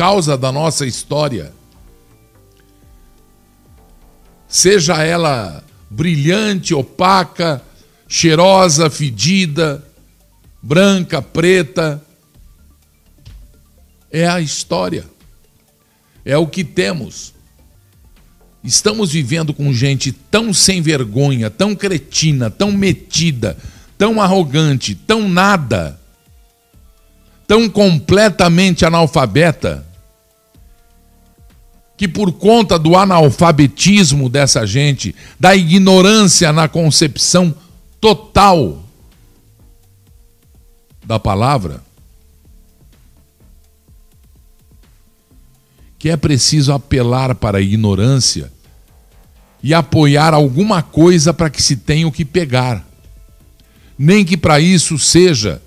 causa da nossa história. Seja ela brilhante, opaca, cheirosa, fedida, branca, preta. É a história. É o que temos. Estamos vivendo com gente tão sem vergonha, tão cretina, tão metida, tão arrogante, tão nada, tão completamente analfabeta, que por conta do analfabetismo dessa gente, da ignorância na concepção total da palavra, que é preciso apelar para a ignorância e apoiar alguma coisa para que se tenha o que pegar. Nem que para isso seja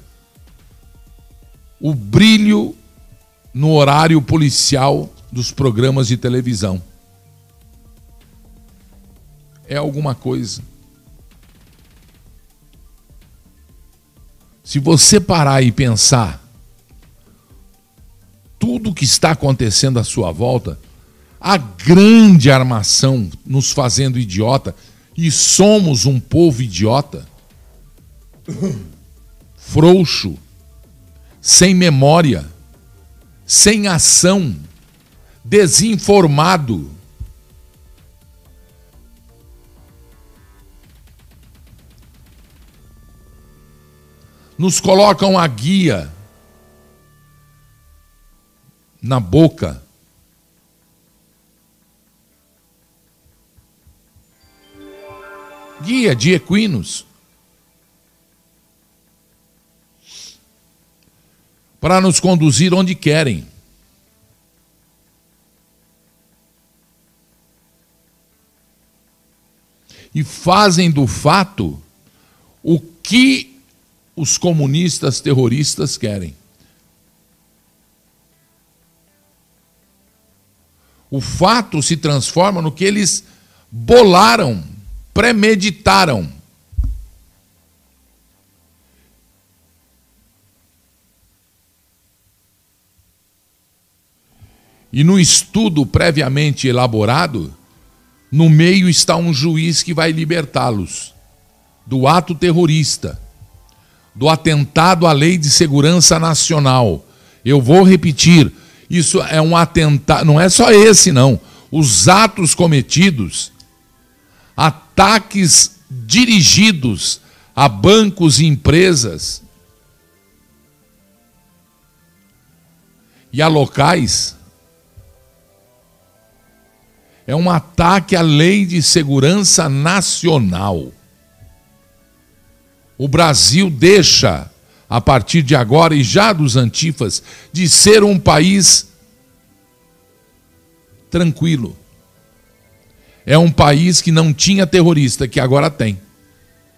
o brilho no horário policial dos programas de televisão. É alguma coisa. Se você parar e pensar tudo que está acontecendo à sua volta, a grande armação nos fazendo idiota, e somos um povo idiota, frouxo, sem memória, sem ação, desinformado. Nos colocam a guia na boca. Guia de equinos. Para nos conduzir onde querem. E fazem do fato o que os comunistas terroristas querem. O fato se transforma no que eles bolaram, premeditaram. E no estudo previamente elaborado, no meio está um juiz que vai libertá-los do ato terrorista, do atentado à lei de segurança nacional. Eu vou repetir isso é um atentado, não é só esse não. Os atos cometidos, ataques dirigidos a bancos e empresas e a locais, é um ataque à lei de segurança nacional. O Brasil deixa a partir de agora e já dos antifas, de ser um país tranquilo. É um país que não tinha terrorista, que agora tem.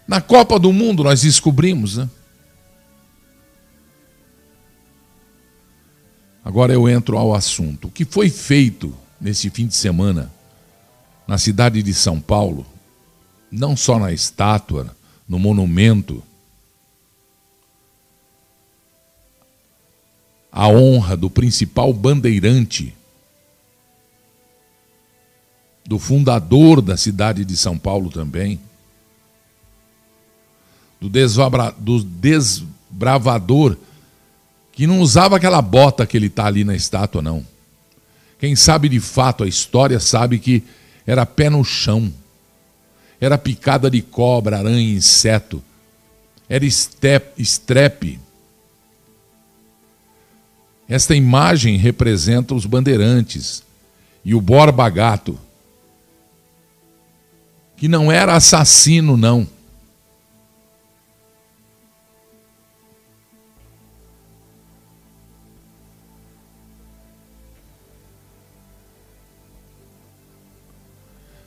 Na Copa do Mundo nós descobrimos, né? Agora eu entro ao assunto. O que foi feito nesse fim de semana na cidade de São Paulo, não só na estátua, no monumento, a honra do principal bandeirante, do fundador da cidade de São Paulo também, do, do desbravador, que não usava aquela bota que ele está ali na estátua, não. Quem sabe de fato a história sabe que era pé no chão, era picada de cobra, aranha, inseto, era estrepe, esta imagem representa os bandeirantes e o Borba Gato, que não era assassino, não.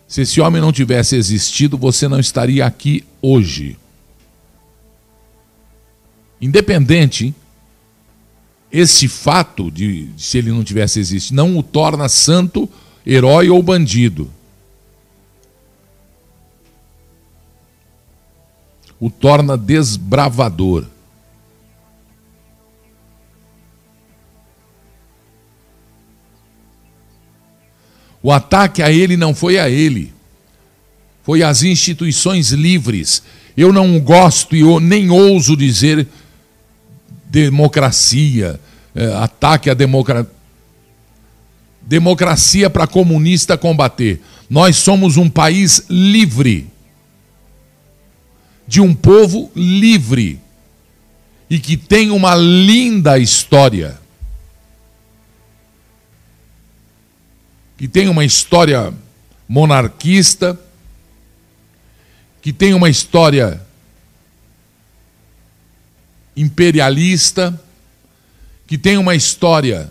Se esse homem não tivesse existido, você não estaria aqui hoje. Independente, esse fato de se ele não tivesse existido não o torna santo, herói ou bandido. O torna desbravador. O ataque a ele não foi a ele, foi às instituições livres. Eu não gosto e nem ouso dizer democracia, é, ataque à democracia. Democracia para comunista combater. Nós somos um país livre, de um povo livre e que tem uma linda história. Que tem uma história monarquista, que tem uma história imperialista, que tem uma história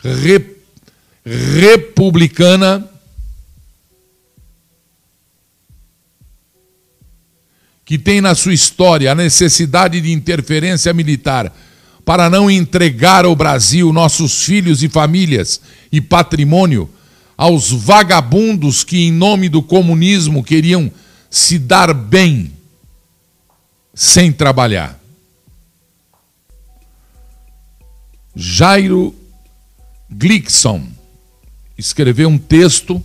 re, republicana, que tem na sua história a necessidade de interferência militar para não entregar ao Brasil nossos filhos e famílias e patrimônio aos vagabundos que, em nome do comunismo, queriam se dar bem sem trabalhar. Jairo Glickson escreveu um texto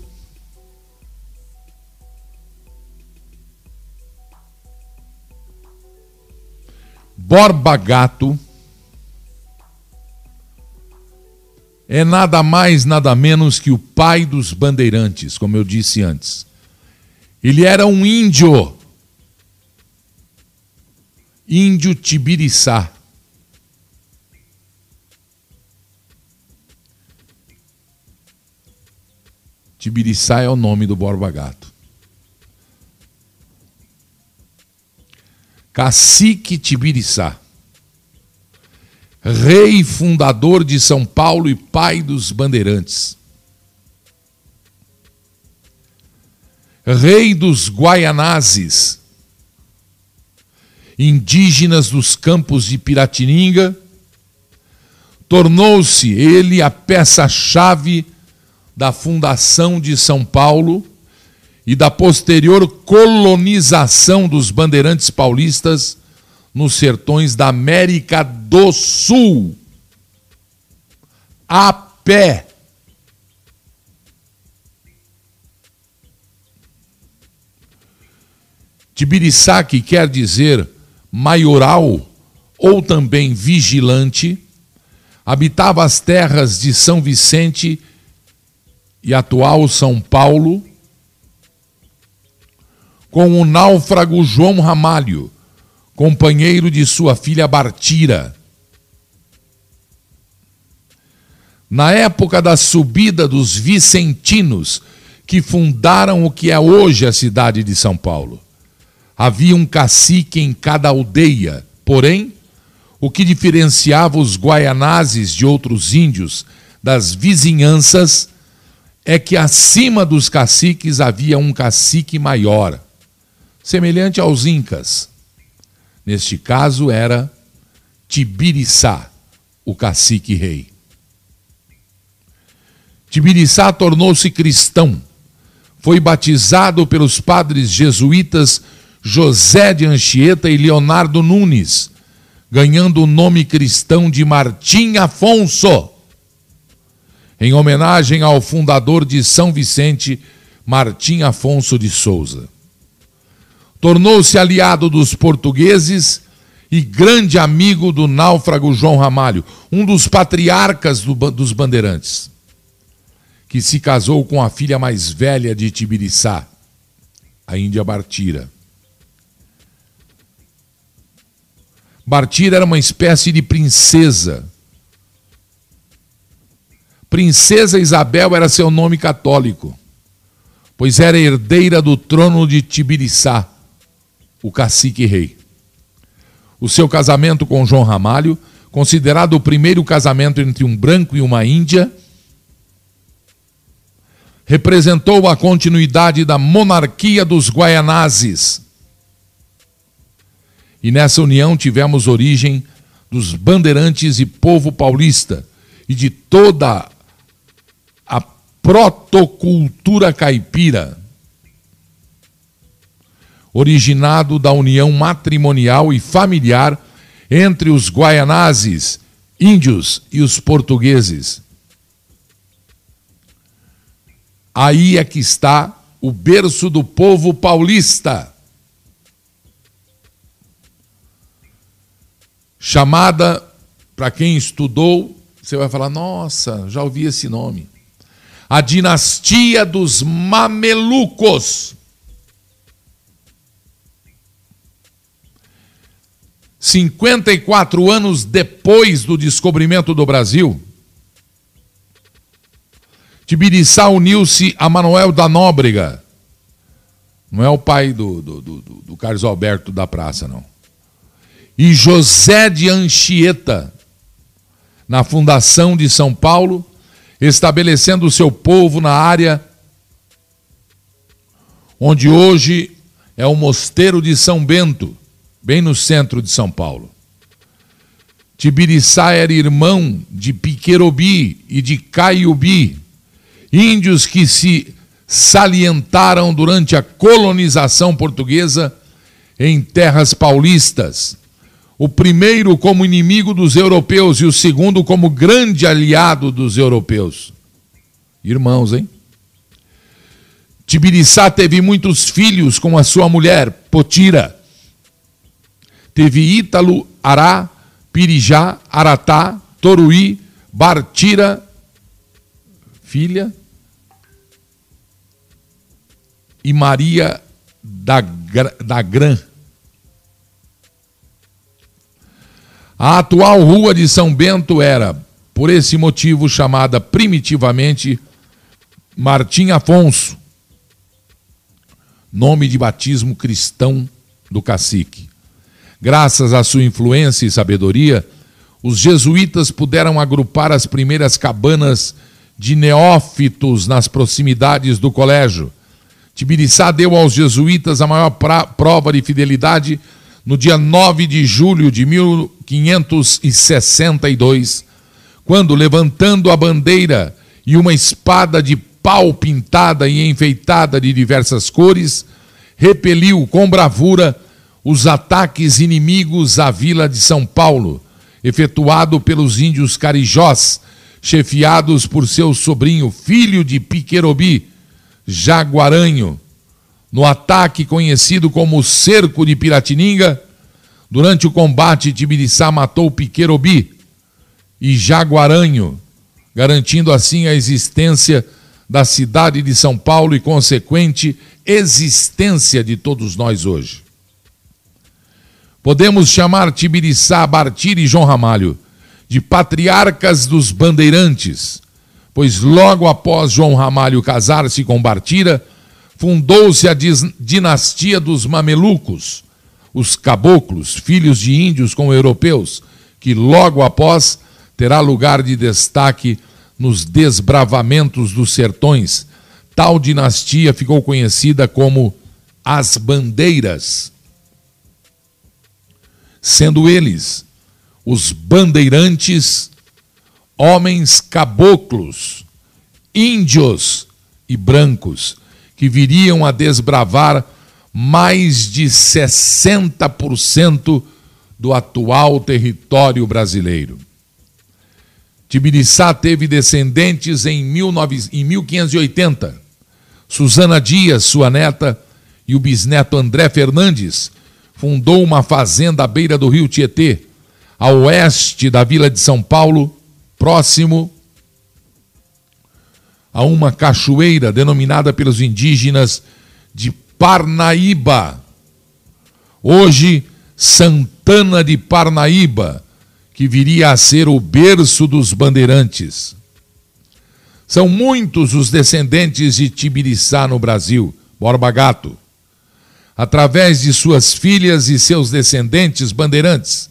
Borba Gato é nada mais, nada menos que o pai dos bandeirantes, como eu disse antes. Ele era um índio, índio tibiriçá. Tibiriçá é o nome do Borba Gato. Cacique Tibiriçá, rei fundador de São Paulo e pai dos bandeirantes. Rei dos Guaianazes, indígenas dos campos de Piratininga, tornou-se ele a peça-chave da fundação de São Paulo e da posterior colonização dos bandeirantes paulistas nos sertões da América do Sul. A pé. Tibiriçá, que quer dizer maioral ou também vigilante, habitava as terras de São Vicente e atual São Paulo, com o náufrago João Ramalho, companheiro de sua filha Bartira. Na época da subida dos vicentinos, que fundaram o que é hoje a cidade de São Paulo, havia um cacique em cada aldeia, porém, o que diferenciava os guaianazes de outros índios das vizinhanças é que acima dos caciques havia um cacique maior, semelhante aos incas. Neste caso era Tibiriçá, o cacique rei. Tibiriçá tornou-se cristão. Foi batizado pelos padres jesuítas José de Anchieta e Leonardo Nunes, ganhando o nome cristão de Martim Afonso em homenagem ao fundador de São Vicente, Martim Afonso de Souza. Tornou-se aliado dos portugueses e grande amigo do náufrago João Ramalho, um dos patriarcas do, dos bandeirantes, que se casou com a filha mais velha de Tibiriçá, a Índia Bartira. Bartira era uma espécie de princesa Princesa Isabel era seu nome católico, pois era herdeira do trono de Tibiriçá, o cacique rei. O seu casamento com João Ramalho, considerado o primeiro casamento entre um branco e uma índia, representou a continuidade da monarquia dos Guaianazes. E nessa união tivemos origem dos bandeirantes e povo paulista e de toda protocultura caipira, originado da união matrimonial e familiar entre os guaianazes, índios e os portugueses. Aí é que está o berço do povo paulista. Chamada, para quem estudou, você vai falar: nossa, já ouvi esse nome. A dinastia dos Mamelucos. 54 anos depois do descobrimento do Brasil, Tibiriçá uniu-se a Manuel da Nóbrega. Não é o pai do, do, do, do Carlos Alberto da Praça, não. E José de Anchieta, na fundação de São Paulo, estabelecendo o seu povo na área onde hoje é o Mosteiro de São Bento, bem no centro de São Paulo. Tibiriçá era irmão de Piquerobi e de Caiubi, índios que se salientaram durante a colonização portuguesa em terras paulistas. O primeiro como inimigo dos europeus e o segundo como grande aliado dos europeus. Irmãos, hein? Tibiriçá teve muitos filhos com a sua mulher, Potira. Teve Ítalo, Ará, Pirijá, Aratá, Toruí, Bartira, filha, e Maria da, da Gran. A atual rua de São Bento era, por esse motivo, chamada primitivamente Martim Afonso, nome de batismo cristão do cacique. Graças à sua influência e sabedoria, os jesuítas puderam agrupar as primeiras cabanas de neófitos nas proximidades do colégio. Tibiriçá deu aos jesuítas a maior prova de fidelidade no dia 9 de julho de 1562, quando, levantando a bandeira e uma espada de pau pintada e enfeitada de diversas cores, repeliu com bravura os ataques inimigos à vila de São Paulo, efetuado pelos índios carijós, chefiados por seu sobrinho, filho de Piquerobi, Jaguaranho, no ataque conhecido como Cerco de Piratininga, durante o combate, Tibiriçá matou Piquerobi e Jaguaranho, garantindo assim a existência da cidade de São Paulo e consequente existência de todos nós hoje. Podemos chamar Tibiriçá, Bartir e João Ramalho de patriarcas dos bandeirantes, pois logo após João Ramalho casar-se com Bartira, fundou-se a dinastia dos mamelucos, os caboclos, filhos de índios com europeus, que logo após terá lugar de destaque nos desbravamentos dos sertões. Tal dinastia ficou conhecida como as bandeiras, sendo eles os bandeirantes homens caboclos, índios e brancos, que viriam a desbravar mais de 60% do atual território brasileiro. Tibiriçá teve descendentes em, 19, em 1580. Susana Dias, sua neta, e o bisneto André Fernandes fundou uma fazenda à beira do rio Tietê, a oeste da vila de São Paulo, próximo a uma cachoeira denominada pelos indígenas de Parnaíba. Hoje, Santana de Parnaíba, que viria a ser o berço dos bandeirantes. São muitos os descendentes de Tibiriçá no Brasil, Borba Gato. Através de suas filhas e seus descendentes bandeirantes,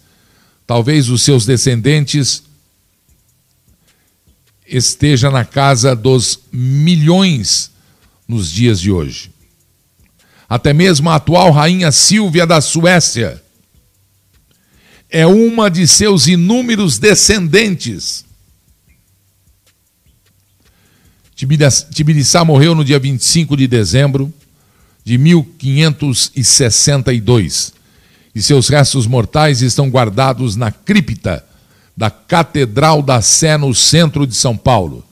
talvez os seus descendentes esteja na casa dos milhões nos dias de hoje. Até mesmo a atual rainha Silvia da Suécia é uma de seus inúmeros descendentes. Tibiriçá morreu no dia 25 de dezembro de 1562 e seus restos mortais estão guardados na cripta da Catedral da Sé, no centro de São Paulo.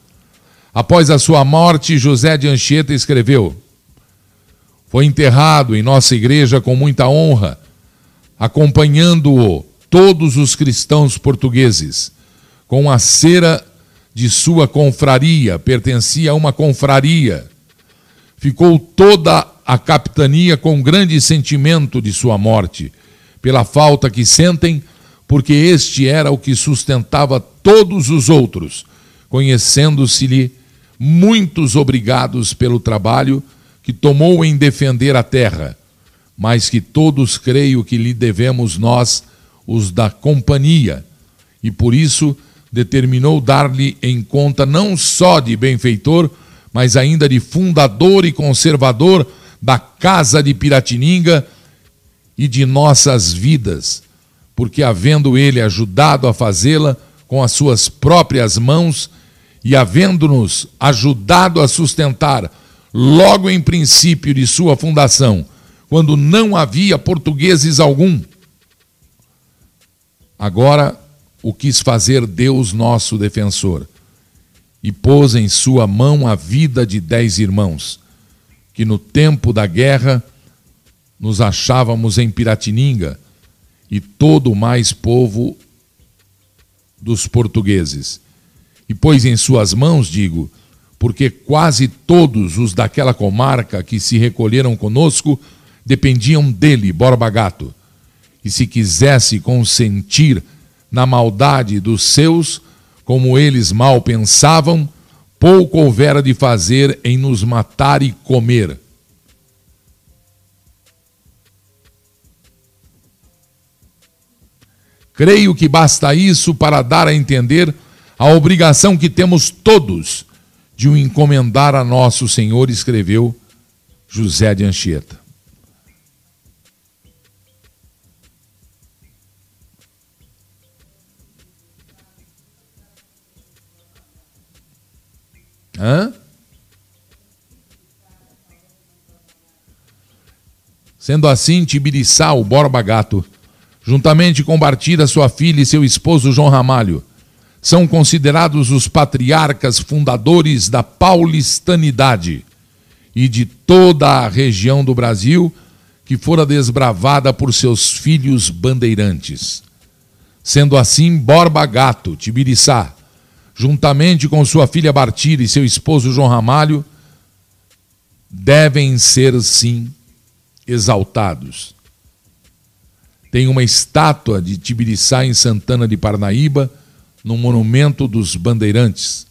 Após a sua morte, José de Anchieta escreveu: Foi enterrado em nossa igreja com muita honra, acompanhando-o todos os cristãos portugueses, com a cera de sua confraria, pertencia a uma confraria. Ficou toda a capitania com grande sentimento de sua morte, pela falta que sentem, porque este era o que sustentava todos os outros, conhecendo-se-lhe muitos obrigados pelo trabalho que tomou em defender a terra, mas que todos creio que lhe devemos nós, os da companhia, e por isso determinou dar-lhe em conta não só de benfeitor, mas ainda de fundador e conservador da casa de Piratininga e de nossas vidas, porque havendo ele ajudado a fazê-la com as suas próprias mãos, e havendo-nos ajudado a sustentar, logo em princípio de sua fundação, quando não havia portugueses algum, agora o quis fazer Deus nosso defensor, e pôs em sua mão a vida de dez irmãos, que no tempo da guerra nos achávamos em Piratininga, e todo o mais povo dos portugueses e pôs em suas mãos, digo, porque quase todos os daquela comarca que se recolheram conosco dependiam dele, Borba Gato. E se quisesse consentir na maldade dos seus, como eles mal pensavam, pouco houvera de fazer em nos matar e comer. Creio que basta isso para dar a entender a obrigação que temos todos de o encomendar a nosso Senhor, escreveu José de Anchieta. Hã? Sendo assim, Tibiriçá, o Borba Gato, juntamente com Bartira, sua filha e seu esposo João Ramalho, são considerados os patriarcas fundadores da paulistanidade e de toda a região do Brasil que fora desbravada por seus filhos bandeirantes. Sendo assim, Borba Gato, Tibiriçá, juntamente com sua filha Bartira e seu esposo João Ramalho, devem ser, sim, exaltados. Tem uma estátua de Tibiriçá em Santana de Parnaíba, no Monumento dos Bandeirantes.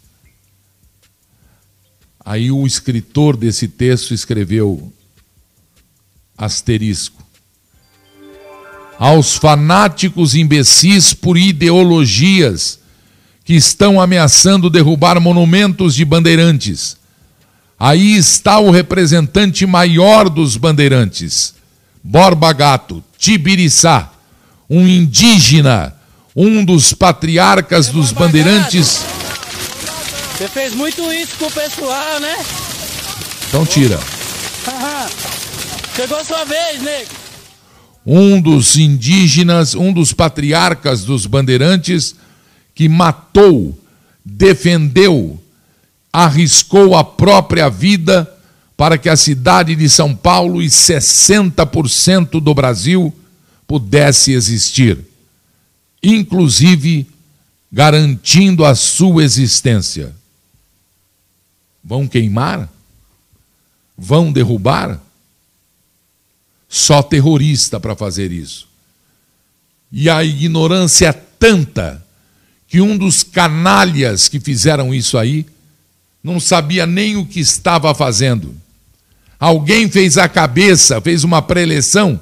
Aí o escritor desse texto escreveu asterisco. Aos fanáticos imbecis por ideologias que estão ameaçando derrubar monumentos de bandeirantes. Aí está o representante maior dos bandeirantes, Borba Gato, Tibiriçá, um indígena um dos patriarcas dos bandeirantes. Você fez muito isso com o pessoal, né? Então tira. Chegou a sua vez, nego. Um dos indígenas, um dos patriarcas dos bandeirantes, que matou, defendeu, arriscou a própria vida para que a cidade de São Paulo e 60% do Brasil pudesse existir inclusive garantindo a sua existência. Vão queimar? Vão derrubar? Só terrorista para fazer isso. E a ignorância é tanta que um dos canalhas que fizeram isso aí não sabia nem o que estava fazendo. Alguém fez a cabeça, fez uma preleção,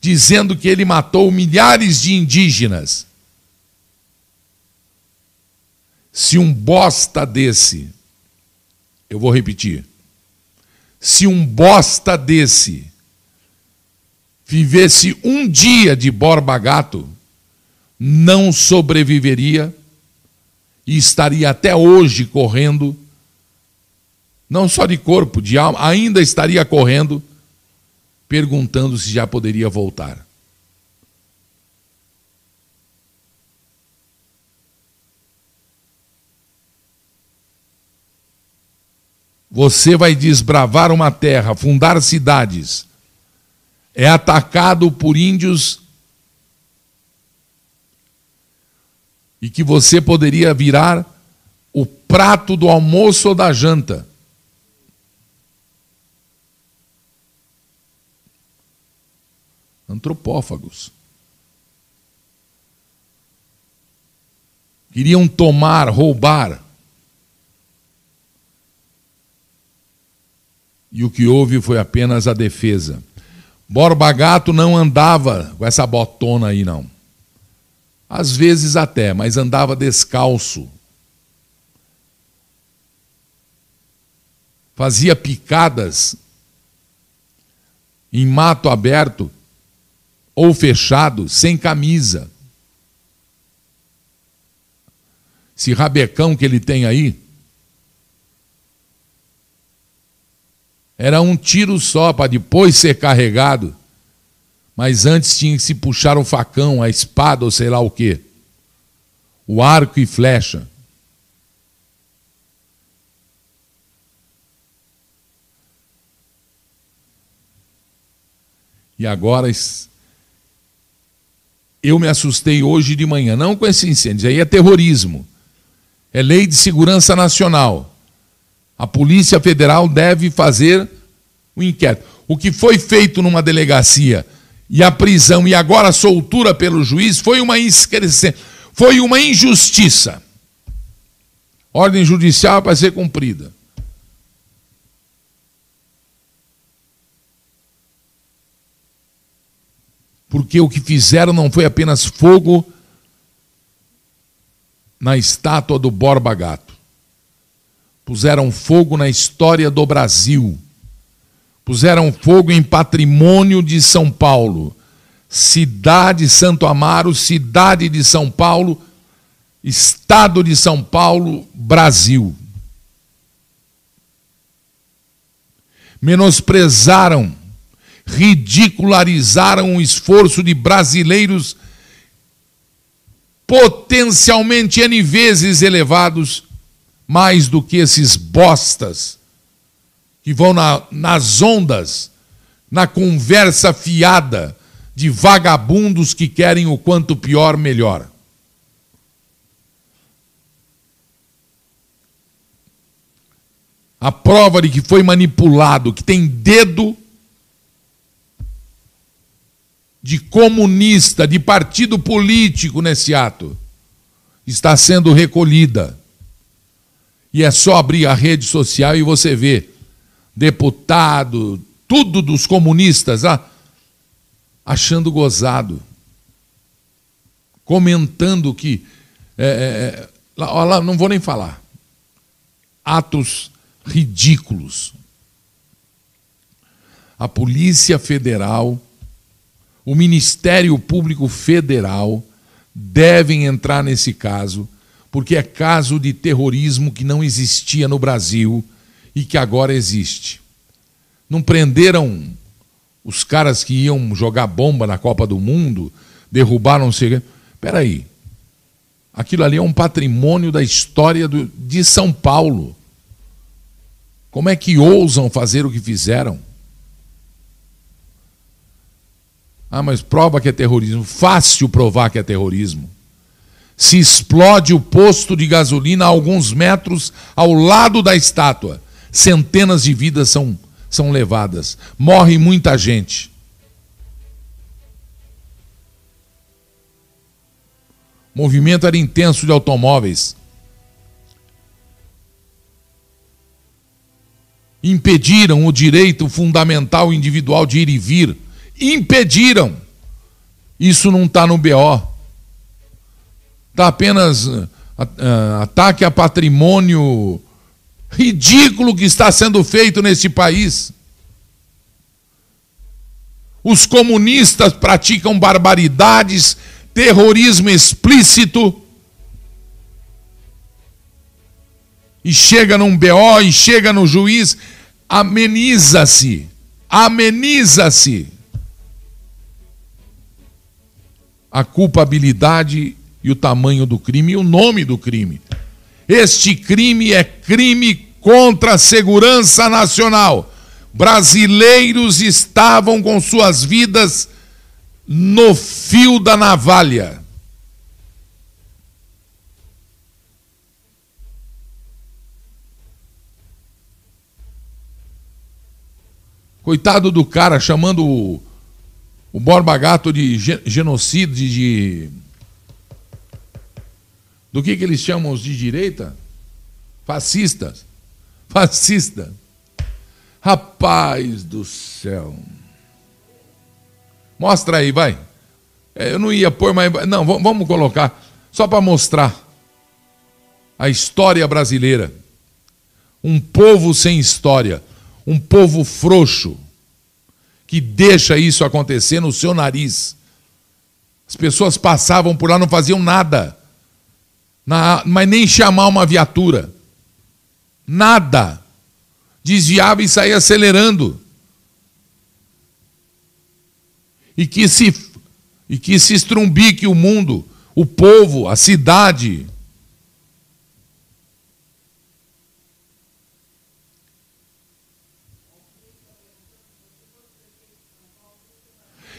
dizendo que ele matou milhares de indígenas. Se um bosta desse, eu vou repetir, se um bosta desse vivesse um dia de Borba Gato, não sobreviveria e estaria até hoje correndo, não só de corpo, de alma, ainda estaria correndo, perguntando se já poderia voltar. você vai desbravar uma terra, fundar cidades, é atacado por índios e que você poderia virar o prato do almoço ou da janta. Antropófagos. Queriam tomar, roubar. E o que houve foi apenas a defesa. Borba Gato não andava com essa botona aí, não. Às vezes até, mas andava descalço. Fazia picadas em mato aberto ou fechado, sem camisa. Esse rabecão que ele tem aí, era um tiro só para depois ser carregado. Mas antes tinha que se puxar o facão, a espada ou sei lá o quê. O arco e flecha. E agora eu me assustei hoje de manhã, não com esse incêndio, aí é terrorismo. É lei de segurança nacional. A Polícia Federal deve fazer o inquérito. O que foi feito numa delegacia e a prisão e agora a soltura pelo juiz foi uma foi uma injustiça. Ordem judicial para ser cumprida. porque o que fizeram não foi apenas fogo na estátua do Borba Gato. Puseram fogo na história do Brasil. Puseram fogo em patrimônio de São Paulo. Cidade Santo Amaro, cidade de São Paulo, estado de São Paulo, Brasil. Menosprezaram ridicularizaram o esforço de brasileiros potencialmente N vezes elevados, mais do que esses bostas que vão na, nas ondas, na conversa fiada de vagabundos que querem o quanto pior, melhor. A prova de que foi manipulado, que tem dedo de comunista, de partido político nesse ato, está sendo recolhida. E é só abrir a rede social e você vê deputado, tudo dos comunistas ah, achando gozado, comentando que. É, é, lá, lá, não vou nem falar. Atos ridículos. A Polícia Federal o Ministério Público Federal devem entrar nesse caso, porque é caso de terrorismo que não existia no Brasil e que agora existe. Não prenderam os caras que iam jogar bomba na Copa do Mundo, derrubaram. Espera aí. Aquilo ali é um patrimônio da história do, de São Paulo. Como é que ousam fazer o que fizeram? Ah, mas prova que é terrorismo. Fácil provar que é terrorismo. Se explode o posto de gasolina a alguns metros ao lado da estátua, centenas de vidas são, são levadas. Morre muita gente. O movimento era intenso de automóveis. Impediram o direito fundamental individual de ir e vir impediram. Isso não está no BO. Está apenas uh, uh, ataque a patrimônio ridículo que está sendo feito nesse país. Os comunistas praticam barbaridades, terrorismo explícito. E chega num BO e chega no juiz, ameniza-se, ameniza-se. a culpabilidade e o tamanho do crime e o nome do crime. Este crime é crime contra a segurança nacional. Brasileiros estavam com suas vidas no fio da navalha. Coitado do cara chamando o, Borba Gato de genocídio, de. Do que, que eles chamam os de direita? Fascistas. Fascista. Rapaz do céu. Mostra aí, vai. É, eu não ia pôr, mas. Não, vamos colocar. Só para mostrar a história brasileira. Um povo sem história um povo frouxo que deixa isso acontecer no seu nariz. As pessoas passavam por lá, não faziam nada, na, mas nem chamar uma viatura. Nada. Desviava e saía acelerando. E que se, e que se estrumbique o mundo, o povo, a cidade.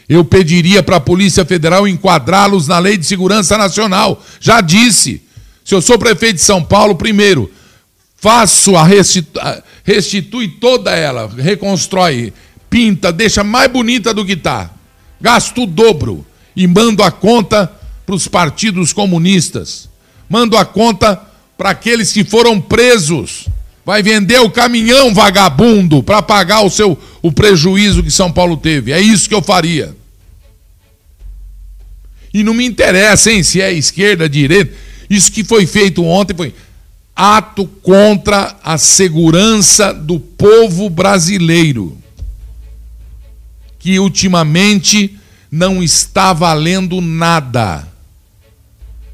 Eu pediria para a Polícia Federal enquadrá-los na Lei de Segurança Nacional. Já disse. Se eu sou prefeito de São Paulo, primeiro, faço a restitu... restitui toda ela, reconstrói, pinta, deixa mais bonita do que está. Gasto o dobro e mando a conta para os partidos comunistas. Mando a conta para aqueles que foram presos. Vai vender o caminhão vagabundo para pagar o seu o prejuízo que São Paulo teve. É isso que eu faria. E não me interessa, hein, se é esquerda, direita. Isso que foi feito ontem foi ato contra a segurança do povo brasileiro, que ultimamente não está valendo nada.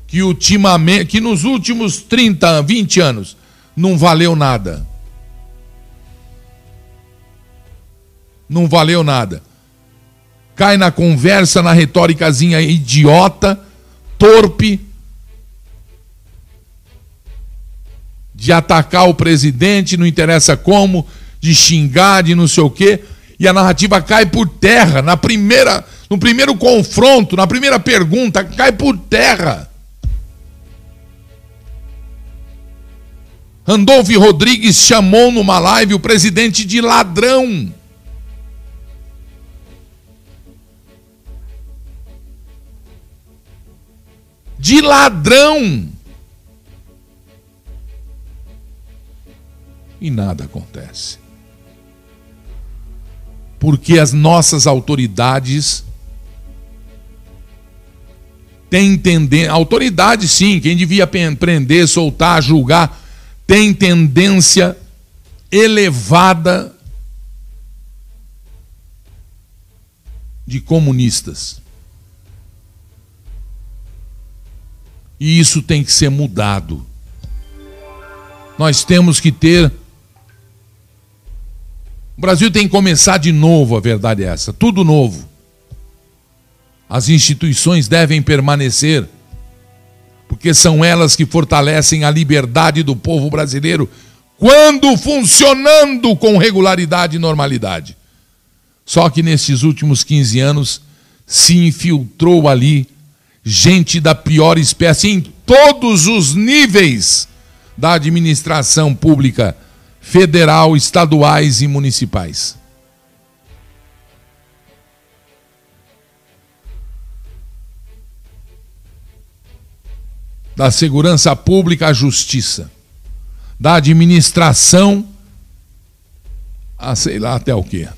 Que ultimamente, que nos últimos 30, 20 anos não valeu nada. Não valeu nada cai na conversa, na retóricazinha idiota, torpe, de atacar o presidente, não interessa como, de xingar, de não sei o quê, e a narrativa cai por terra, na primeira, no primeiro confronto, na primeira pergunta, cai por terra. Randolph Rodrigues chamou numa live o presidente de ladrão. de ladrão. E nada acontece. Porque as nossas autoridades têm tendência. Autoridade, sim, quem devia prender, soltar, julgar, tem tendência elevada de comunistas. E isso tem que ser mudado. Nós temos que ter. O Brasil tem que começar de novo, a verdade é essa, tudo novo. As instituições devem permanecer, porque são elas que fortalecem a liberdade do povo brasileiro quando funcionando com regularidade e normalidade. Só que nesses últimos 15 anos se infiltrou ali gente da pior espécie em todos os níveis da administração pública federal, estaduais e municipais. Da segurança pública à justiça, da administração a sei lá até o quê.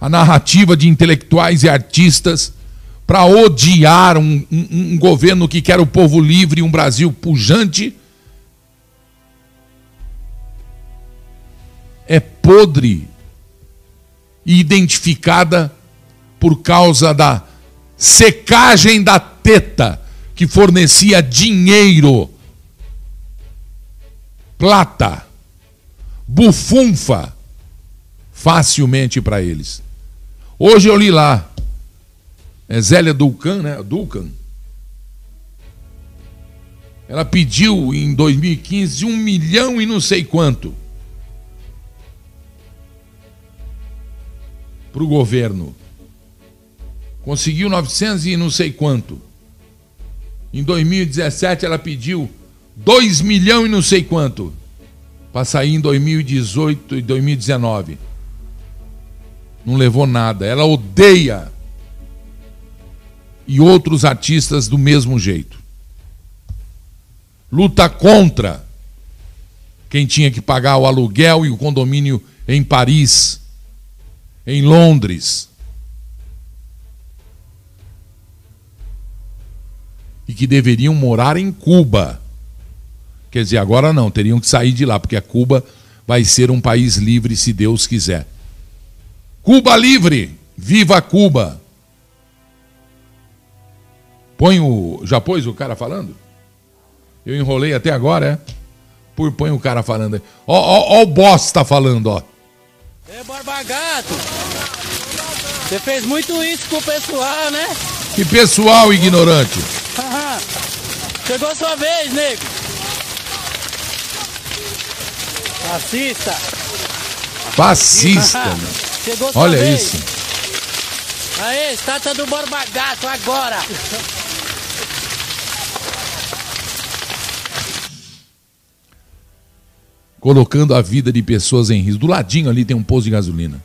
a narrativa de intelectuais e artistas para odiar um, um, um, governo que quer o povo livre, um Brasil pujante, é podre e identificada por causa da secagem da teta que fornecia dinheiro, plata, bufunfa facilmente para eles. Hoje eu li lá é Zélia Dulcan, né? Dulcan. Ela pediu em 2015 um milhão e não sei quanto para o governo. Conseguiu 900 e não sei quanto. Em 2017 ela pediu 2 milhões e não sei quanto para sair em 2018 e 2019. Não levou nada. Ela odeia. E outros artistas do mesmo jeito. Luta contra quem tinha que pagar o aluguel e o condomínio em Paris, em Londres. E que deveriam morar em Cuba. Quer dizer, agora não, teriam que sair de lá, porque a Cuba vai ser um país livre se Deus quiser. Cuba livre! Viva Cuba! Põe o. Já pôs o cara falando? Eu enrolei até agora, é? Por põe o cara falando aí. Ó, ó, ó o boss tá falando, ó. É Barbagato! Você fez muito isso com o pessoal, né? Que pessoal ignorante! Chegou sua vez, nego! Fascista. Fascista? Chegou Olha vez. isso. Aê, estátua do Borba Gato agora. Colocando a vida de pessoas em risco. Do ladinho ali tem um posto de gasolina.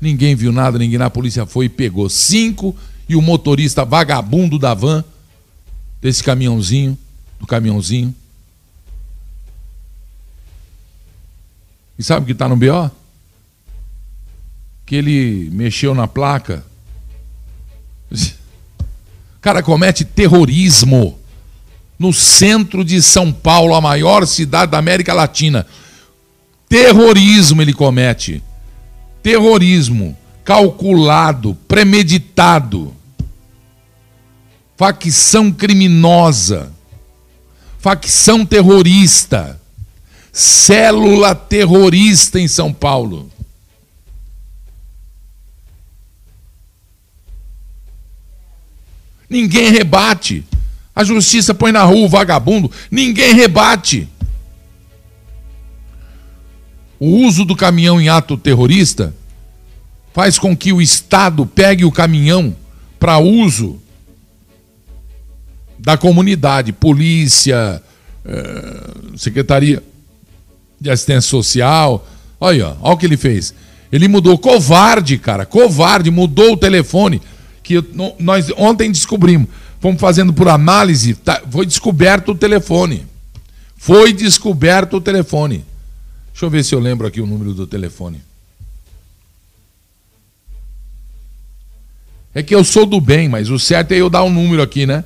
Ninguém viu nada, ninguém na polícia foi e pegou cinco e o motorista vagabundo da van desse caminhãozinho, do caminhãozinho E sabe o que está no BO? Que ele mexeu na placa. O cara comete terrorismo no centro de São Paulo, a maior cidade da América Latina. Terrorismo ele comete. Terrorismo calculado, premeditado. Facção criminosa. Facção terrorista célula terrorista em São Paulo. Ninguém rebate. A justiça põe na rua o vagabundo, ninguém rebate. O uso do caminhão em ato terrorista faz com que o Estado pegue o caminhão para uso da comunidade, polícia, eh, secretaria de assistência social. Olha, olha o que ele fez. Ele mudou, covarde, cara, covarde, mudou o telefone. Que nós ontem descobrimos. Fomos fazendo por análise, tá, foi descoberto o telefone. Foi descoberto o telefone. Deixa eu ver se eu lembro aqui o número do telefone. É que eu sou do bem, mas o certo é eu dar um número aqui, né?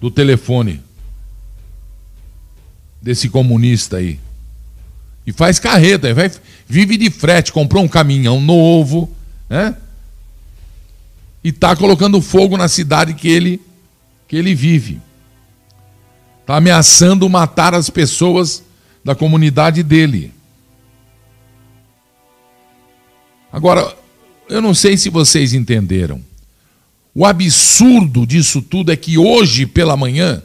Do telefone. Desse comunista aí. E faz carreta, vai, vive de frete, comprou um caminhão novo, né? E está colocando fogo na cidade que ele, que ele vive. Está ameaçando matar as pessoas da comunidade dele. Agora, eu não sei se vocês entenderam. O absurdo disso tudo é que hoje pela manhã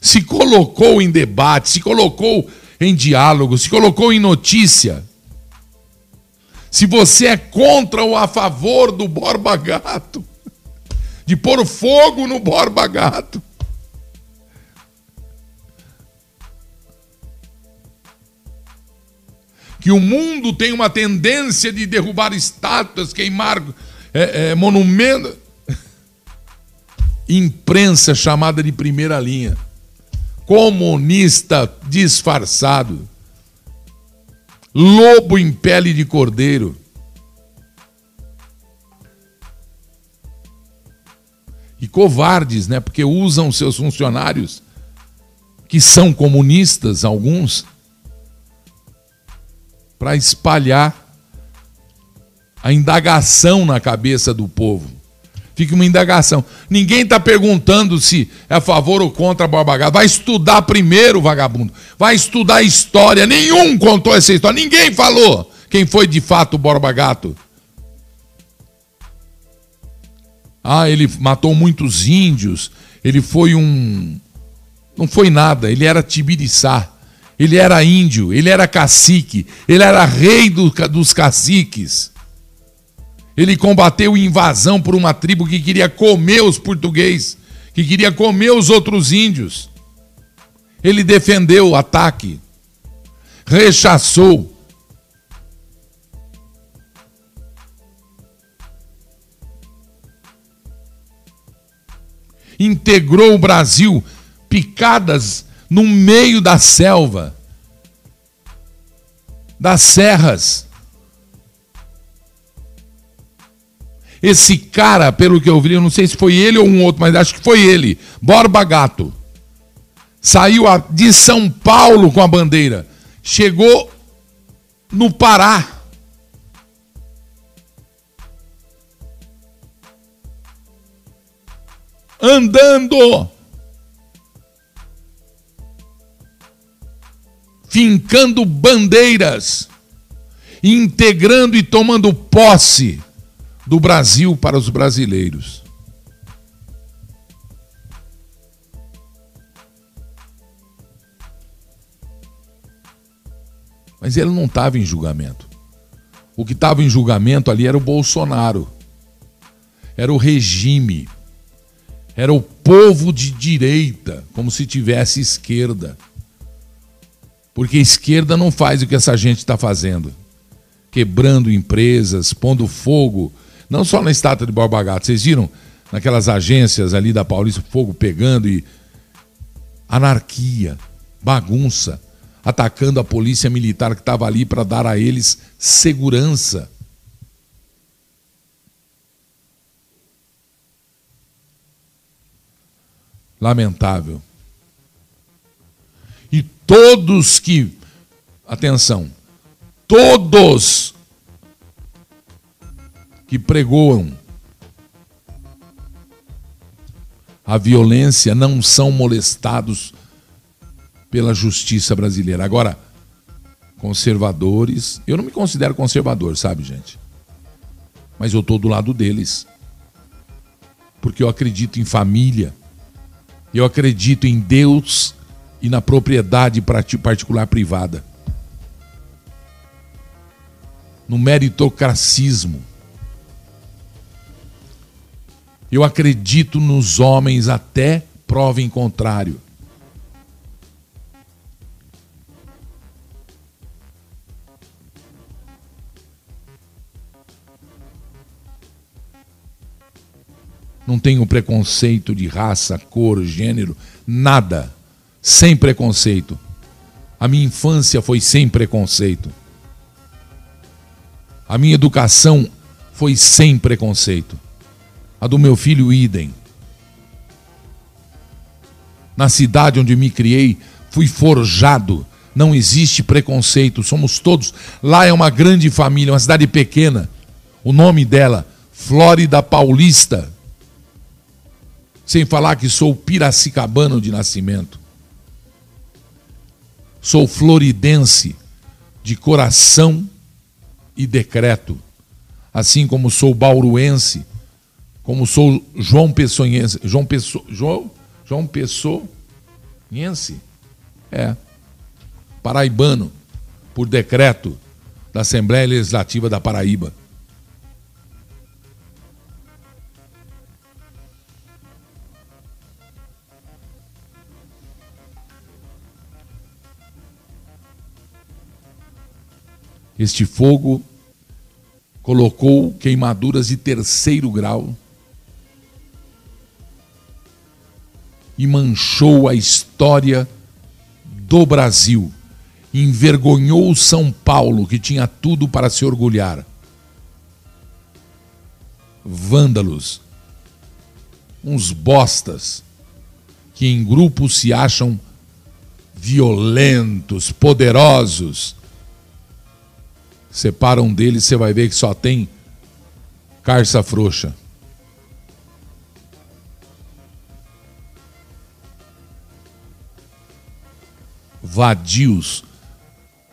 se colocou em debate, se colocou em diálogo, se colocou em notícia. Se você é contra ou a favor do Borba Gato, de pôr fogo no Borba Gato. Que o mundo tem uma tendência de derrubar estátuas, queimar é, é, monumentos. Imprensa chamada de primeira linha comunista disfarçado, lobo em pele de cordeiro. E covardes, né? Porque usam seus funcionários, que são comunistas, alguns, para espalhar a indagação na cabeça do povo. Fica uma indagação. Ninguém está perguntando se é a favor ou contra Borba Gato. Vai estudar primeiro, vagabundo. Vai estudar história. Nenhum contou essa história. Ninguém falou quem foi de fato o Borba Gato. Ah, ele matou muitos índios. Ele foi um. Não foi nada. Ele era Tibiriçá. Ele era índio. Ele era cacique. Ele era rei do, dos caciques. Ele combateu invasão por uma tribo que queria comer os portugueses, que queria comer os outros índios. Ele defendeu o ataque, rechaçou. Integrou o Brasil, picadas no meio da selva, das serras. Esse cara, pelo que eu vi, eu não sei se foi ele ou um outro, mas acho que foi ele, Borba Gato. Saiu de São Paulo com a bandeira. Chegou no Pará. Andando. Fincando bandeiras. Integrando e tomando posse do Brasil para os brasileiros. Mas ele não estava em julgamento. O que estava em julgamento ali era o Bolsonaro, era o regime, era o povo de direita, como se tivesse esquerda. Porque esquerda não faz o que essa gente está fazendo quebrando empresas, pondo fogo não só na estátua de Borba Gato, vocês viram naquelas agências ali da Paulista, fogo pegando e anarquia, bagunça, atacando a polícia militar que estava ali para dar a eles segurança. Lamentável. E todos que, atenção, todos que pregoam a violência não são molestados pela justiça brasileira. Agora, conservadores, eu não me considero conservador, sabe, gente? Mas eu estou do lado deles. Porque eu acredito em família, eu acredito em Deus e na propriedade particular privada. No meritocracismo. Eu acredito nos homens até prova em contrário. Não tenho preconceito de raça, cor, gênero, nada. Sem preconceito. A minha infância foi sem preconceito. A minha educação foi sem preconceito. A do meu filho, idem. Na cidade onde me criei, fui forjado. Não existe preconceito, somos todos. Lá é uma grande família, uma cidade pequena. O nome dela, Flórida Paulista. Sem falar que sou piracicabano de nascimento. Sou floridense de coração e decreto. Assim como sou bauruense como sou João Pessoense, João Pessoa, João, João Pessoense, é, paraibano, por decreto da Assembleia Legislativa da Paraíba. Este fogo colocou queimaduras de terceiro grau e manchou a história do Brasil. Envergonhou São Paulo, que tinha tudo para se orgulhar. Vândalos, uns bostas, que em grupo se acham violentos, poderosos. Separa um deles, você vai ver que só tem carça frouxa. Vadios.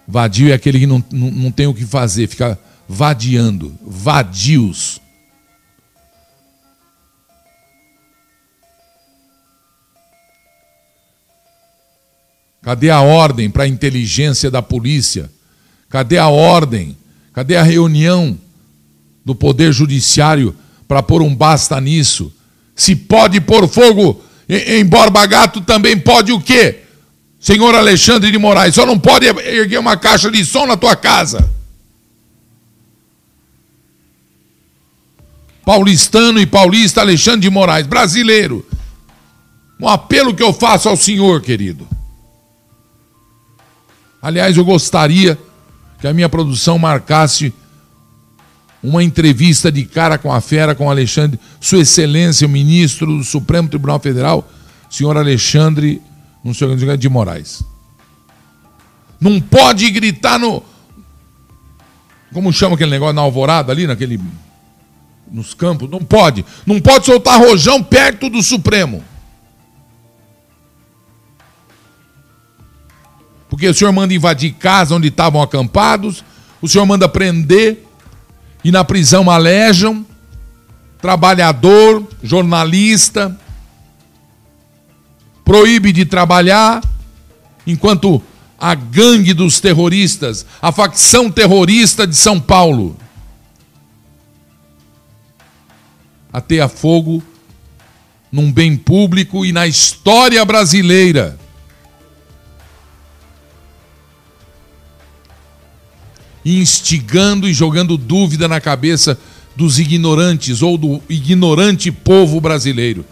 Vadio é aquele que não, não, não tem o que fazer, fica vadiando. Vadios. Cadê a ordem para a inteligência da polícia? Cadê a ordem? Cadê a reunião do Poder Judiciário para pôr um basta nisso? Se pode pôr fogo em Borba Gato, também pode o quê? Senhor Alexandre de Moraes, só não pode erguer uma caixa de som na tua casa. Paulistano e paulista Alexandre de Moraes, brasileiro. Um apelo que eu faço ao senhor, querido. Aliás, eu gostaria que a minha produção marcasse uma entrevista de cara com a fera, com Alexandre, Sua Excelência, o ministro do Supremo Tribunal Federal, senhor Alexandre não sei o de Moraes. Não pode gritar no. Como chama aquele negócio na alvorada ali, naquele. Nos campos? Não pode. Não pode soltar rojão perto do Supremo. Porque o senhor manda invadir casa onde estavam acampados, o senhor manda prender e na prisão alejam trabalhador, jornalista, proíbe de trabalhar, enquanto a gangue dos terroristas, a facção terrorista de São Paulo, ateia fogo num bem público e na história brasileira. Instigando e jogando dúvida na cabeça dos ignorantes ou do ignorante povo brasileiro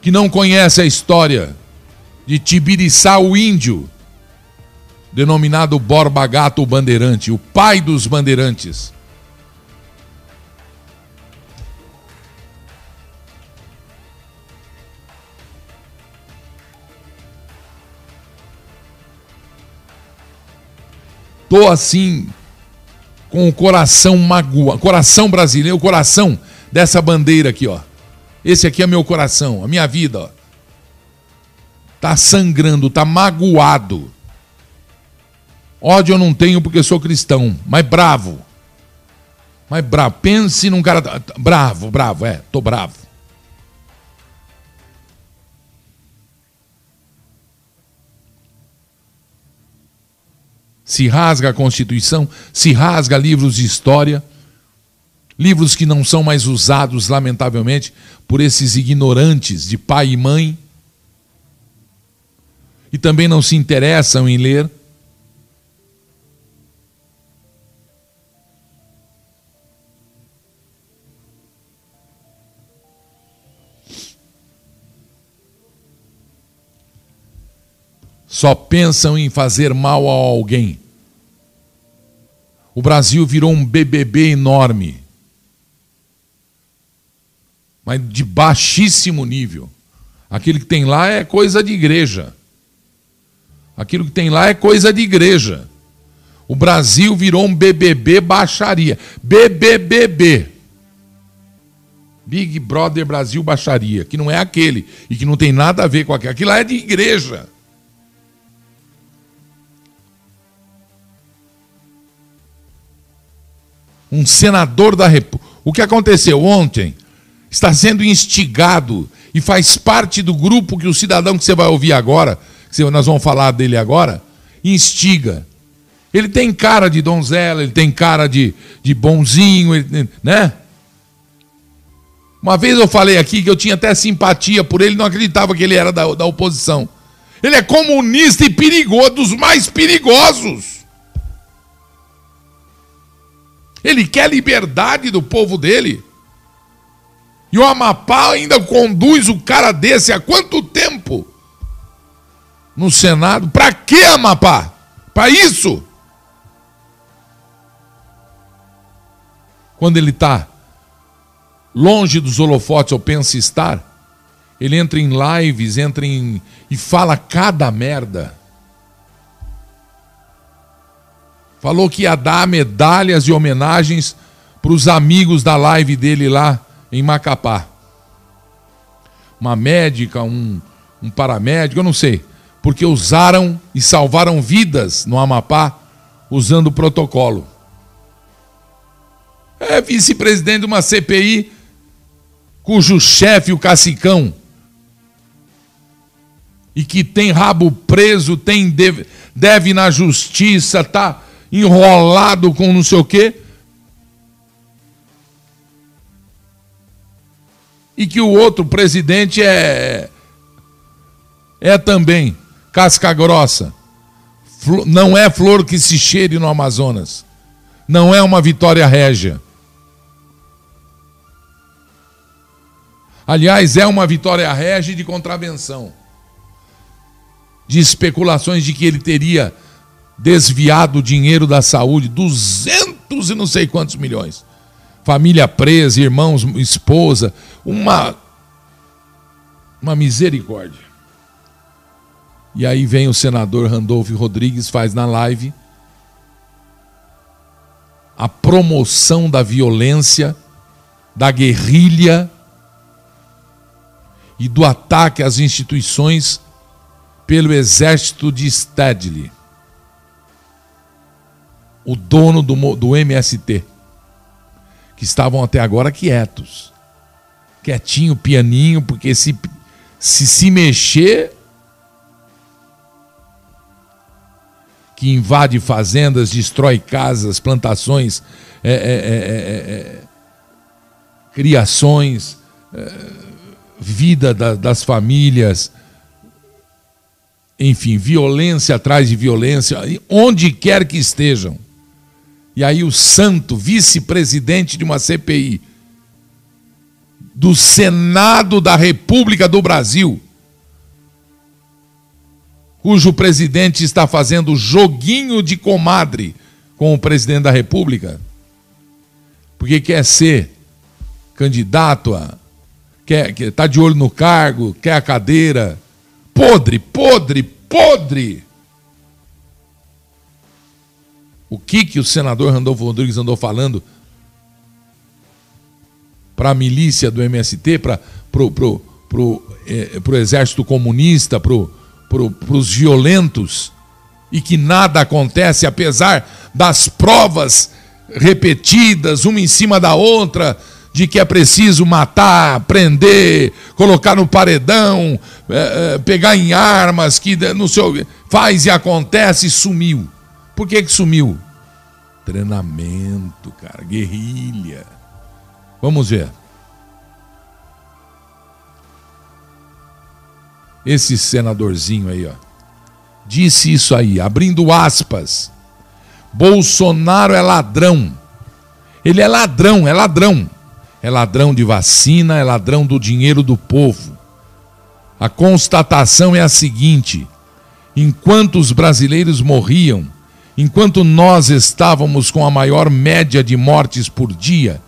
que não conhece a história de Tibiriçá o Índio, denominado Borba Gato Bandeirante, o pai dos bandeirantes. Tô assim com o coração magoa, coração brasileiro, o coração dessa bandeira aqui, ó. Esse aqui é meu coração, a minha vida. Ó. Tá sangrando, tá magoado. Ódio eu não tenho porque sou cristão, mas bravo. Mas bravo. Pense num cara. Bravo, bravo, é, tô bravo. Se rasga a Constituição, se rasga livros de história livros que não são mais usados, lamentavelmente, por esses ignorantes de pai e mãe, e também não se interessam em ler. Só pensam em fazer mal a alguém. O Brasil virou um BBB enorme mas de baixíssimo nível. Aquilo que tem lá é coisa de igreja. Aquilo que tem lá é coisa de igreja. O Brasil virou um BBB baixaria. BBBB. Big Brother Brasil Baixaria, que não é aquele e que não tem nada a ver com aquele. Aquilo lá é de igreja. Um senador da República. O que aconteceu ontem? Está sendo instigado e faz parte do grupo que o cidadão que você vai ouvir agora, que nós vamos falar dele agora, instiga. Ele tem cara de donzela, ele tem cara de, de bonzinho, ele, né? Uma vez eu falei aqui que eu tinha até simpatia por ele, não acreditava que ele era da, da oposição. Ele é comunista e perigoso, dos mais perigosos. Ele quer liberdade do povo dele. E o Amapá ainda conduz o cara desse há quanto tempo? No Senado. Para que Amapá? Para isso? Quando ele está longe dos holofotes, ou pensa estar, ele entra em lives, entra em. e fala cada merda. Falou que ia dar medalhas e homenagens para os amigos da live dele lá em Macapá. Uma médica, um, um paramédico, eu não sei. porque usaram e salvaram vidas no Amapá usando o protocolo. É vice-presidente de uma CPI cujo chefe, o Cacicão, e que tem rabo preso, tem deve, deve na justiça, tá enrolado com não sei o quê. E que o outro presidente é é também casca grossa. Não é flor que se cheire no Amazonas. Não é uma vitória régia. Aliás, é uma vitória régia de contravenção. De especulações de que ele teria desviado o dinheiro da saúde, 200 e não sei quantos milhões. Família presa, irmãos, esposa, uma uma misericórdia. E aí vem o senador Randolfo Rodrigues, faz na live a promoção da violência, da guerrilha e do ataque às instituições pelo exército de Stedley, o dono do, do MST, que estavam até agora quietos, quietinho, pianinho, porque se se, se mexer, que invade fazendas, destrói casas, plantações, é, é, é, criações vida da, das famílias, enfim, violência atrás de violência, onde quer que estejam. E aí o santo vice-presidente de uma CPI do Senado da República do Brasil, cujo presidente está fazendo joguinho de comadre com o presidente da República, porque quer ser candidato a quer, quer tá de olho no cargo, quer a cadeira. Podre, podre, podre. O que que o senador Randolfo Rodrigues andou falando para a milícia do MST, para pro, pro, pro, é, pro exército comunista, para pro, os violentos, e que nada acontece, apesar das provas repetidas, uma em cima da outra, de que é preciso matar, prender, colocar no paredão, é, é, pegar em armas, que não sei, faz e acontece sumiu. Por que, que sumiu? Treinamento, cara, guerrilha. Vamos ver. Esse senadorzinho aí, ó, disse isso aí, abrindo aspas. Bolsonaro é ladrão. Ele é ladrão, é ladrão é ladrão de vacina, é ladrão do dinheiro do povo. A constatação é a seguinte: enquanto os brasileiros morriam, enquanto nós estávamos com a maior média de mortes por dia,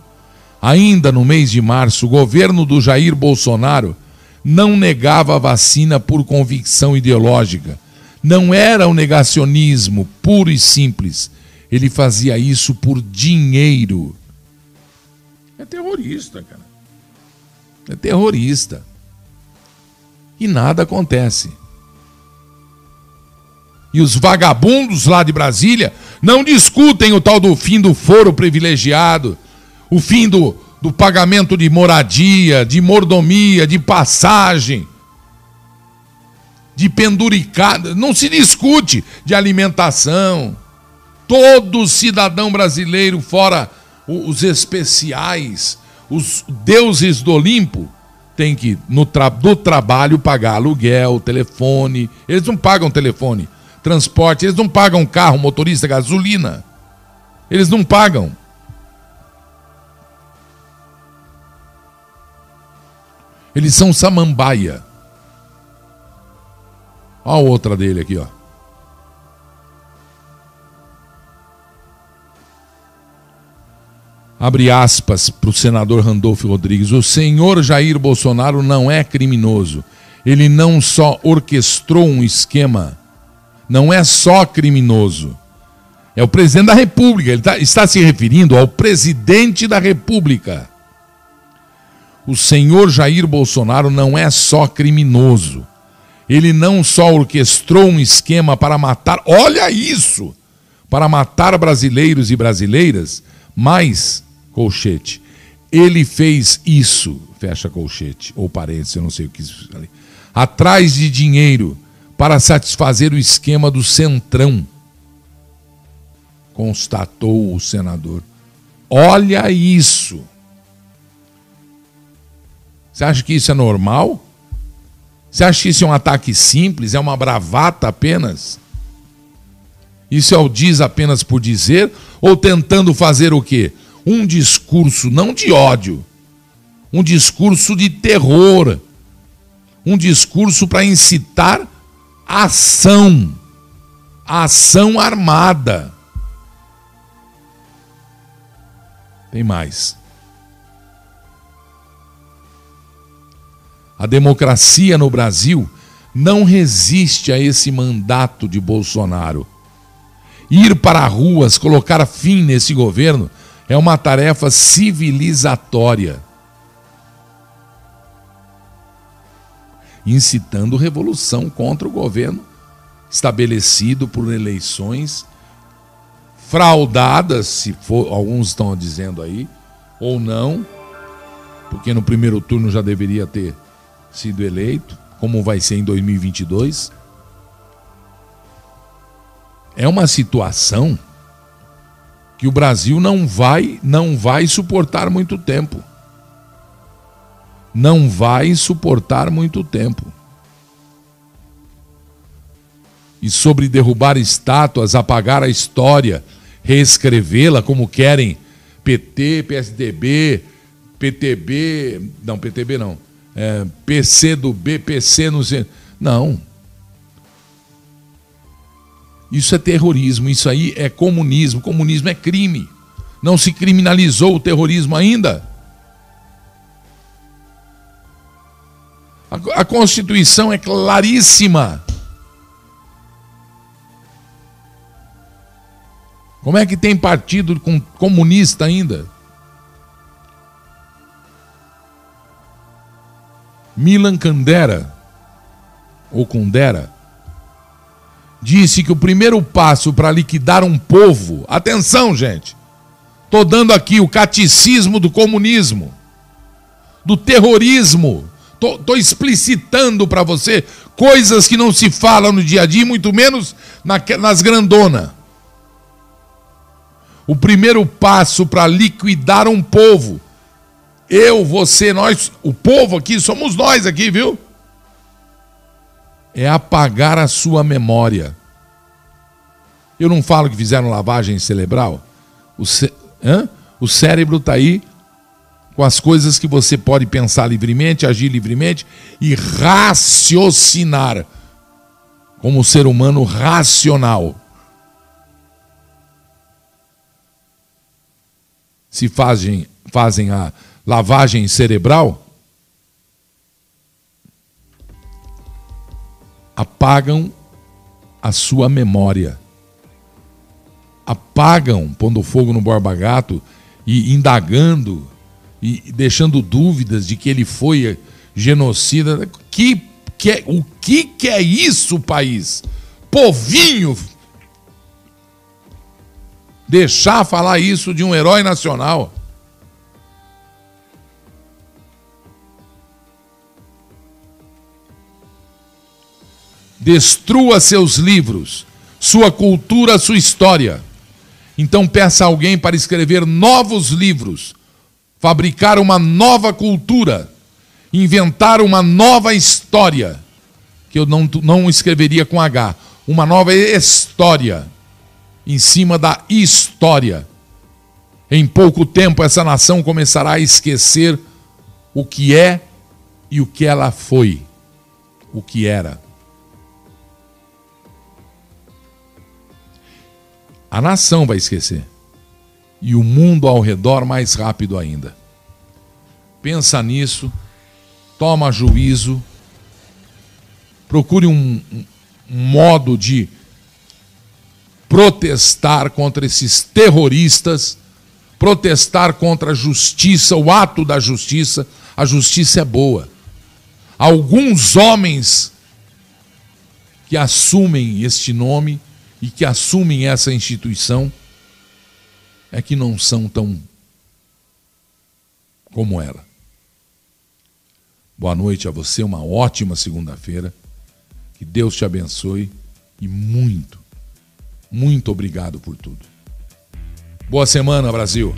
ainda no mês de março, o governo do Jair Bolsonaro não negava a vacina por convicção ideológica. Não era o negacionismo puro e simples. Ele fazia isso por dinheiro. É terrorista, cara. É terrorista. E nada acontece. E os vagabundos lá de Brasília não discutem o tal do fim do foro privilegiado, o fim do, do pagamento de moradia, de mordomia, de passagem, de penduricada. Não se discute de alimentação. Todo cidadão brasileiro, fora os especiais, os deuses do Olimpo, tem que, no tra do trabalho, pagar aluguel, telefone. Eles não pagam telefone, transporte, eles não pagam carro, motorista, gasolina. Eles não pagam. Eles são samambaia. Olha a outra dele aqui, ó. abre aspas para o senador Randolfo Rodrigues: o senhor Jair Bolsonaro não é criminoso. Ele não só orquestrou um esquema, não é só criminoso. É o presidente da República. Ele tá, está se referindo ao presidente da República. O senhor Jair Bolsonaro não é só criminoso. Ele não só orquestrou um esquema para matar, olha isso, para matar brasileiros e brasileiras, mas, colchete, ele fez isso, fecha colchete, ou parênteses, eu não sei o que isso ali, atrás de dinheiro para satisfazer o esquema do centrão, constatou o senador. Olha isso. Você acha que isso é normal? Você acha que isso é um ataque simples? É uma bravata apenas? Isso é o diz apenas por dizer? Ou tentando fazer o quê? Um discurso não de ódio, um discurso de terror, um discurso para incitar ação, ação armada. Tem mais. A democracia no Brasil não resiste a esse mandato de Bolsonaro. Ir para ruas, colocar fim nesse governo, é uma tarefa civilizatória. Incitando revolução contra o governo estabelecido por eleições fraudadas, se for, alguns estão dizendo aí, ou não, porque no primeiro turno já deveria ter sido eleito, como vai ser em 2022. É uma situação que o Brasil não vai, não vai suportar muito tempo. Não vai suportar muito tempo. E sobre derrubar estátuas, apagar a história, reescrevê-la como querem PT, PSDB, PTB, não, PTB não é, PC do B, PC no. Não. Isso é terrorismo, isso aí é comunismo. Comunismo é crime. Não se criminalizou o terrorismo ainda. A, a Constituição é claríssima. Como é que tem partido com, comunista ainda? Milan Kundera, ou Kundera, disse que o primeiro passo para liquidar um povo, atenção, gente, estou dando aqui o catecismo do comunismo, do terrorismo, estou explicitando para você coisas que não se falam no dia a dia, muito menos na, nas grandonas. O primeiro passo para liquidar um povo eu, você, nós, o povo aqui, somos nós aqui, viu? É apagar a sua memória. Eu não falo que fizeram lavagem cerebral. O, o cérebro está aí com as coisas que você pode pensar livremente, agir livremente e raciocinar como ser humano racional. Se fazem, fazem a lavagem cerebral, apagam a sua memória. Apagam, pondo fogo no Borba Gato e indagando e deixando dúvidas de que ele foi genocida. Que, que, é, o que, que é isso, país? Povinho! Deixar falar isso de um herói nacional. destrua seus livros, sua cultura, sua história. Então peça a alguém para escrever novos livros, fabricar uma nova cultura, inventar uma nova história, que eu não, não escreveria com H, uma nova história, em cima da história. Em pouco tempo, essa nação começará a esquecer o que é e o que ela foi, o que era. A nação vai esquecer. E o mundo ao redor mais rápido ainda. Pensa nisso, toma juízo, procure um, um modo de protestar contra esses terroristas, protestar contra a justiça, o ato da justiça. A justiça é boa. Alguns homens que assumem este nome e que assumem essa instituição é que não são tão como ela. Boa noite a você, uma ótima segunda-feira. Que Deus te abençoe e muito, muito obrigado por tudo. Boa semana, Brasil!